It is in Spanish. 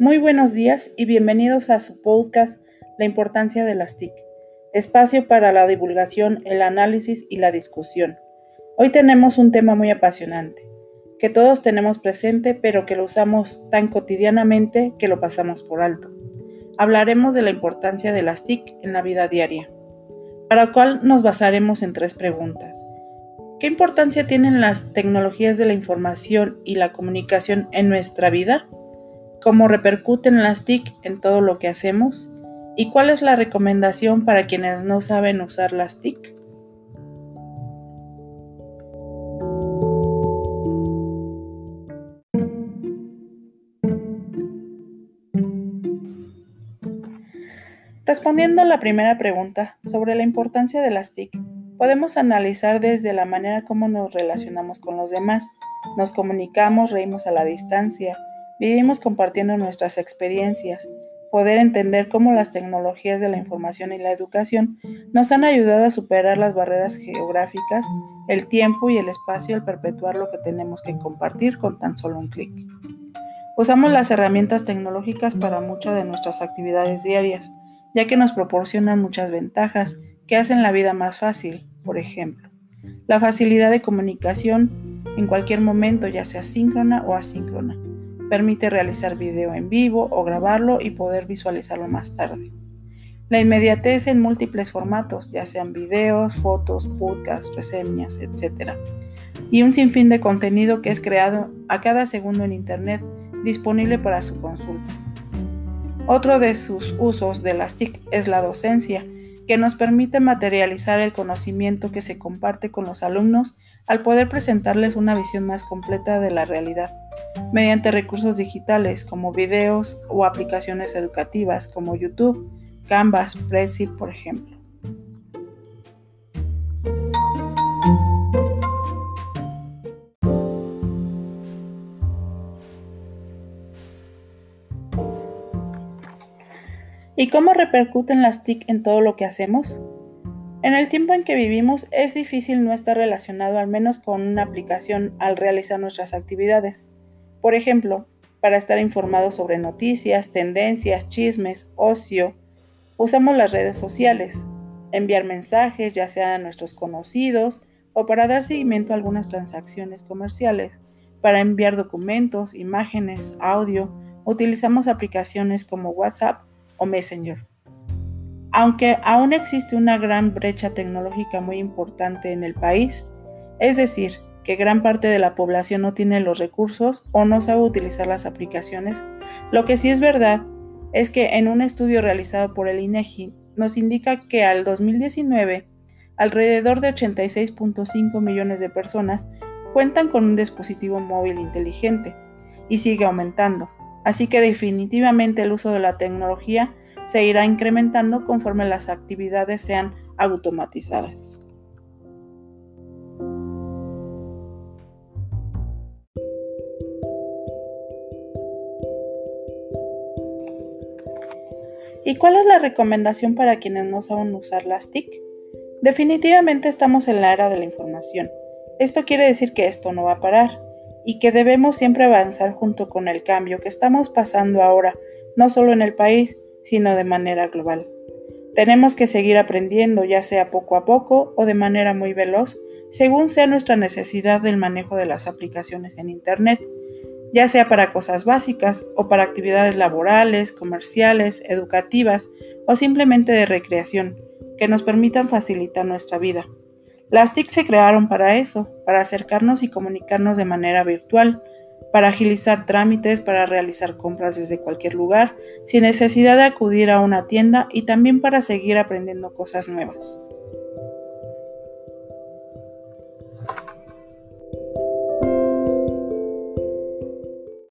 Muy buenos días y bienvenidos a su podcast La importancia de las TIC, espacio para la divulgación, el análisis y la discusión. Hoy tenemos un tema muy apasionante, que todos tenemos presente pero que lo usamos tan cotidianamente que lo pasamos por alto. Hablaremos de la importancia de las TIC en la vida diaria, para lo cual nos basaremos en tres preguntas. ¿Qué importancia tienen las tecnologías de la información y la comunicación en nuestra vida? Cómo repercuten las TIC en todo lo que hacemos y cuál es la recomendación para quienes no saben usar las TIC. Respondiendo a la primera pregunta sobre la importancia de las TIC, podemos analizar desde la manera como nos relacionamos con los demás, nos comunicamos, reímos a la distancia, Vivimos compartiendo nuestras experiencias, poder entender cómo las tecnologías de la información y la educación nos han ayudado a superar las barreras geográficas, el tiempo y el espacio al perpetuar lo que tenemos que compartir con tan solo un clic. Usamos las herramientas tecnológicas para muchas de nuestras actividades diarias, ya que nos proporcionan muchas ventajas que hacen la vida más fácil, por ejemplo, la facilidad de comunicación en cualquier momento, ya sea síncrona o asíncrona Permite realizar video en vivo o grabarlo y poder visualizarlo más tarde. La inmediatez en múltiples formatos, ya sean videos, fotos, podcasts, reseñas, etc. Y un sinfín de contenido que es creado a cada segundo en Internet, disponible para su consulta. Otro de sus usos de las TIC es la docencia, que nos permite materializar el conocimiento que se comparte con los alumnos al poder presentarles una visión más completa de la realidad, mediante recursos digitales como videos o aplicaciones educativas como YouTube, Canvas, Prezi, por ejemplo. ¿Y cómo repercuten las TIC en todo lo que hacemos? En el tiempo en que vivimos es difícil no estar relacionado al menos con una aplicación al realizar nuestras actividades. Por ejemplo, para estar informados sobre noticias, tendencias, chismes, ocio, usamos las redes sociales, enviar mensajes ya sea a nuestros conocidos o para dar seguimiento a algunas transacciones comerciales, para enviar documentos, imágenes, audio, utilizamos aplicaciones como WhatsApp o Messenger. Aunque aún existe una gran brecha tecnológica muy importante en el país, es decir, que gran parte de la población no tiene los recursos o no sabe utilizar las aplicaciones, lo que sí es verdad es que en un estudio realizado por el INEGI e nos indica que al 2019 alrededor de 86.5 millones de personas cuentan con un dispositivo móvil inteligente y sigue aumentando. Así que definitivamente el uso de la tecnología se irá incrementando conforme las actividades sean automatizadas. ¿Y cuál es la recomendación para quienes no saben usar las TIC? Definitivamente estamos en la era de la información. Esto quiere decir que esto no va a parar y que debemos siempre avanzar junto con el cambio que estamos pasando ahora, no solo en el país, sino de manera global. Tenemos que seguir aprendiendo, ya sea poco a poco o de manera muy veloz, según sea nuestra necesidad del manejo de las aplicaciones en Internet, ya sea para cosas básicas o para actividades laborales, comerciales, educativas o simplemente de recreación, que nos permitan facilitar nuestra vida. Las TIC se crearon para eso, para acercarnos y comunicarnos de manera virtual, para agilizar trámites, para realizar compras desde cualquier lugar, sin necesidad de acudir a una tienda y también para seguir aprendiendo cosas nuevas.